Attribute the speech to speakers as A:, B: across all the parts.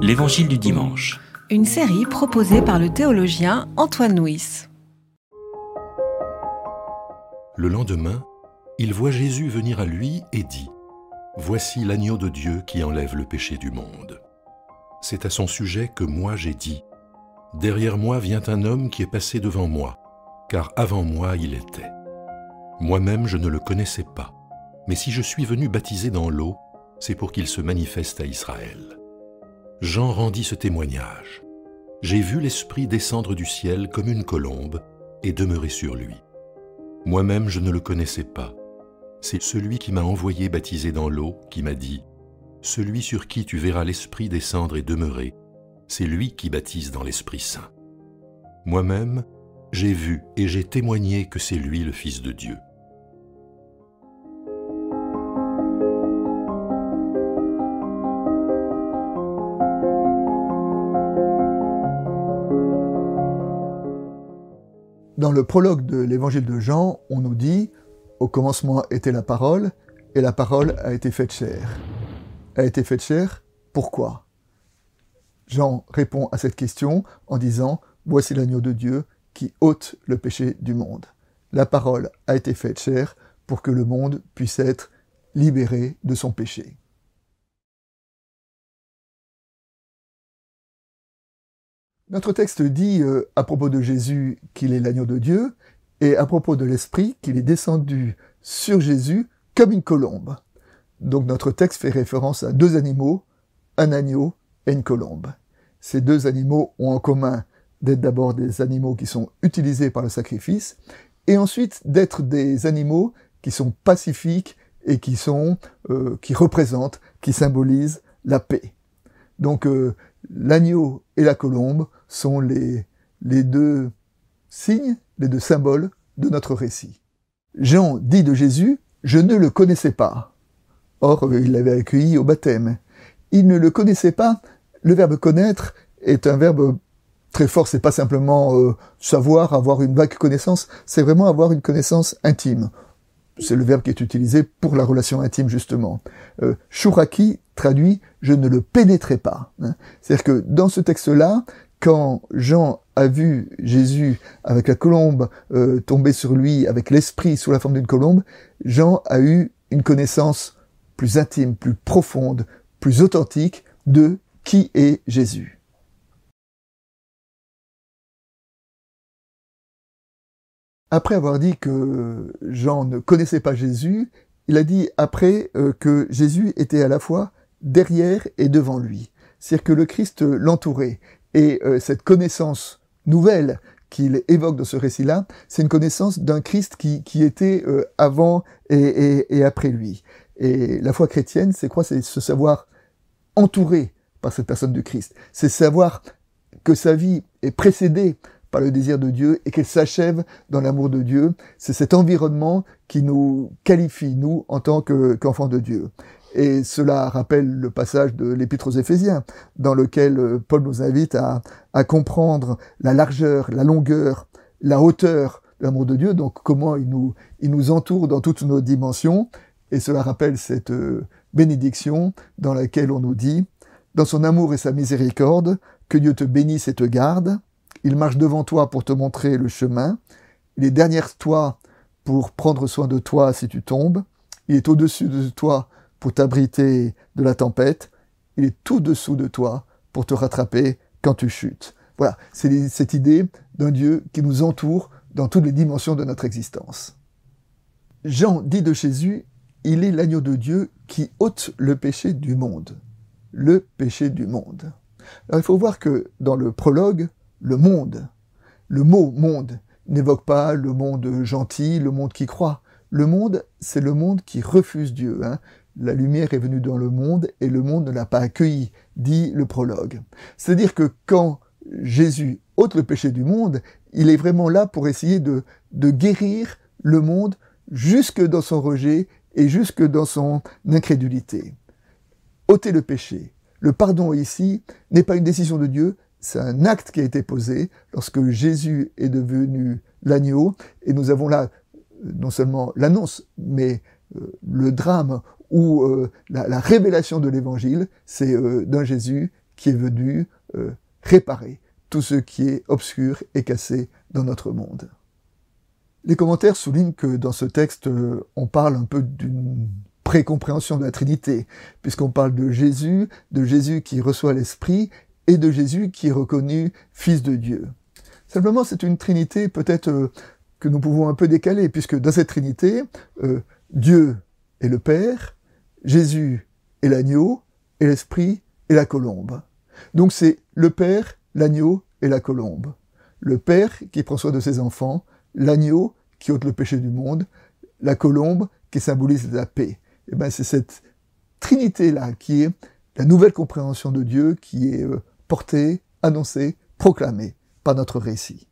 A: L'Évangile du dimanche.
B: Une série proposée par le théologien Antoine Nuis.
C: Le lendemain, il voit Jésus venir à lui et dit Voici l'agneau de Dieu qui enlève le péché du monde. C'est à son sujet que moi j'ai dit Derrière moi vient un homme qui est passé devant moi, car avant moi il était. Moi-même je ne le connaissais pas, mais si je suis venu baptiser dans l'eau, c'est pour qu'il se manifeste à Israël. Jean rendit ce témoignage. J'ai vu l'Esprit descendre du ciel comme une colombe et demeurer sur lui. Moi-même je ne le connaissais pas. C'est celui qui m'a envoyé baptiser dans l'eau qui m'a dit, Celui sur qui tu verras l'Esprit descendre et demeurer, c'est lui qui baptise dans l'Esprit Saint. Moi-même, j'ai vu et j'ai témoigné que c'est lui le Fils de Dieu.
D: Dans le prologue de l'évangile de Jean, on nous dit Au commencement était la parole, et la parole a été faite chair. A été faite chair, pourquoi? Jean répond à cette question en disant Voici l'agneau de Dieu qui ôte le péché du monde. La parole a été faite chair pour que le monde puisse être libéré de son péché. Notre texte dit euh, à propos de Jésus qu'il est l'agneau de Dieu et à propos de l'Esprit qu'il est descendu sur Jésus comme une colombe. Donc notre texte fait référence à deux animaux, un agneau et une colombe. Ces deux animaux ont en commun d'être d'abord des animaux qui sont utilisés par le sacrifice et ensuite d'être des animaux qui sont pacifiques et qui sont euh, qui représentent, qui symbolisent la paix. Donc euh, l'agneau et la colombe sont les, deux signes, les deux symboles de notre récit. Jean dit de Jésus, je ne le connaissais pas. Or, il l'avait accueilli au baptême. Il ne le connaissait pas. Le verbe connaître est un verbe très fort. C'est pas simplement euh, savoir, avoir une vague connaissance. C'est vraiment avoir une connaissance intime. C'est le verbe qui est utilisé pour la relation intime, justement. Euh, shuraki traduit je ne le pénétrais pas. Hein. C'est-à-dire que dans ce texte-là, quand Jean a vu Jésus avec la colombe euh, tomber sur lui, avec l'esprit sous la forme d'une colombe, Jean a eu une connaissance plus intime, plus profonde, plus authentique de qui est Jésus. Après avoir dit que Jean ne connaissait pas Jésus, il a dit après euh, que Jésus était à la fois derrière et devant lui. C'est-à-dire que le Christ l'entourait. Et euh, cette connaissance nouvelle qu'il évoque dans ce récit-là, c'est une connaissance d'un Christ qui, qui était euh, avant et, et, et, après lui. Et la foi chrétienne, c'est quoi? C'est se savoir entouré par cette personne du Christ. C'est savoir que sa vie est précédée par le désir de Dieu et qu'elle s'achève dans l'amour de Dieu. C'est cet environnement qui nous qualifie, nous, en tant qu'enfants de Dieu. Et cela rappelle le passage de l'Épître aux Éphésiens, dans lequel euh, Paul nous invite à, à comprendre la largeur, la longueur, la hauteur de l'amour de Dieu, donc comment il nous, il nous entoure dans toutes nos dimensions. Et cela rappelle cette euh, bénédiction dans laquelle on nous dit, dans son amour et sa miséricorde, que Dieu te bénisse et te garde. Il marche devant toi pour te montrer le chemin. Il est derrière toi pour prendre soin de toi si tu tombes. Il est au-dessus de toi pour t'abriter de la tempête, il est tout dessous de toi pour te rattraper quand tu chutes. Voilà, c'est cette idée d'un Dieu qui nous entoure dans toutes les dimensions de notre existence. Jean dit de Jésus, il est l'agneau de Dieu qui ôte le péché du monde. Le péché du monde. Alors il faut voir que dans le prologue, le monde, le mot monde n'évoque pas le monde gentil, le monde qui croit. Le monde, c'est le monde qui refuse Dieu. Hein la lumière est venue dans le monde et le monde ne l'a pas accueilli, dit le prologue. C'est-à-dire que quand Jésus ôte le péché du monde, il est vraiment là pour essayer de, de guérir le monde jusque dans son rejet et jusque dans son incrédulité. ôter le péché. Le pardon ici n'est pas une décision de Dieu, c'est un acte qui a été posé lorsque Jésus est devenu l'agneau et nous avons là euh, non seulement l'annonce, mais euh, le drame ou euh, la, révélation de l'évangile, c'est d'un Jésus qui est venu réparer tout ce qui est obscur et cassé dans notre monde. Les commentaires soulignent que dans ce texte, on parle un peu d'une précompréhension de la Trinité, puisqu'on parle de Jésus, de Jésus qui reçoit l'Esprit, et de Jésus qui est reconnu Fils de Dieu. Simplement, c'est une Trinité peut-être euh, que nous pouvons un peu décaler, puisque dans cette Trinité, euh, Dieu est le Père, Jésus est l'agneau, et l'Esprit est la colombe. Donc c'est le Père, l'agneau et la colombe. Le Père qui prend soin de ses enfants, l'agneau qui ôte le péché du monde, la colombe qui symbolise la paix. Et eh ben c'est cette trinité-là qui est la nouvelle compréhension de Dieu qui est euh, portée, annoncée, proclamée par notre récit.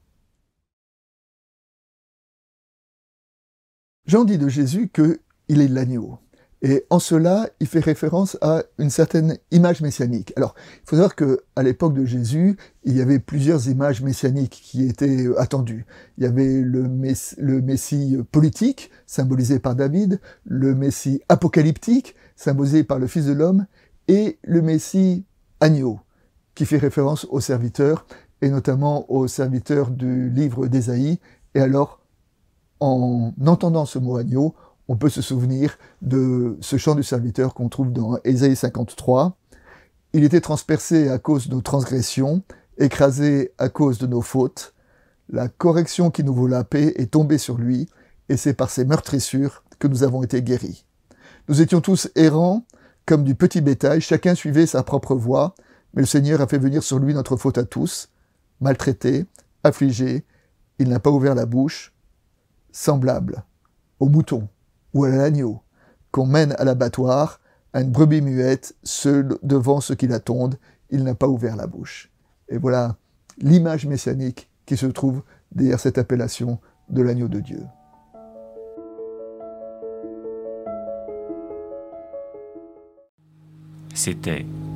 D: Jean dit de Jésus qu'il est l'agneau. Et en cela, il fait référence à une certaine image messianique. Alors, il faut savoir qu'à l'époque de Jésus, il y avait plusieurs images messianiques qui étaient euh, attendues. Il y avait le Messie politique, symbolisé par David, le Messie apocalyptique, symbolisé par le Fils de l'homme, et le Messie agneau, qui fait référence aux serviteurs, et notamment aux serviteurs du livre d'Ésaïe. Et alors, en entendant ce mot agneau, on peut se souvenir de ce chant du serviteur qu'on trouve dans Ésaïe 53. Il était transpercé à cause de nos transgressions, écrasé à cause de nos fautes. La correction qui nous vaut la paix est tombée sur lui, et c'est par ses meurtrissures que nous avons été guéris. Nous étions tous errants, comme du petit bétail, chacun suivait sa propre voie, mais le Seigneur a fait venir sur lui notre faute à tous. Maltraité, affligé, il n'a pas ouvert la bouche, semblable au mouton ou à l'agneau, qu'on mène à l'abattoir, à une brebis muette, seul devant ceux qui l'attendent, il n'a pas ouvert la bouche. Et voilà l'image messianique qui se trouve derrière cette appellation de l'agneau de Dieu.
A: C'était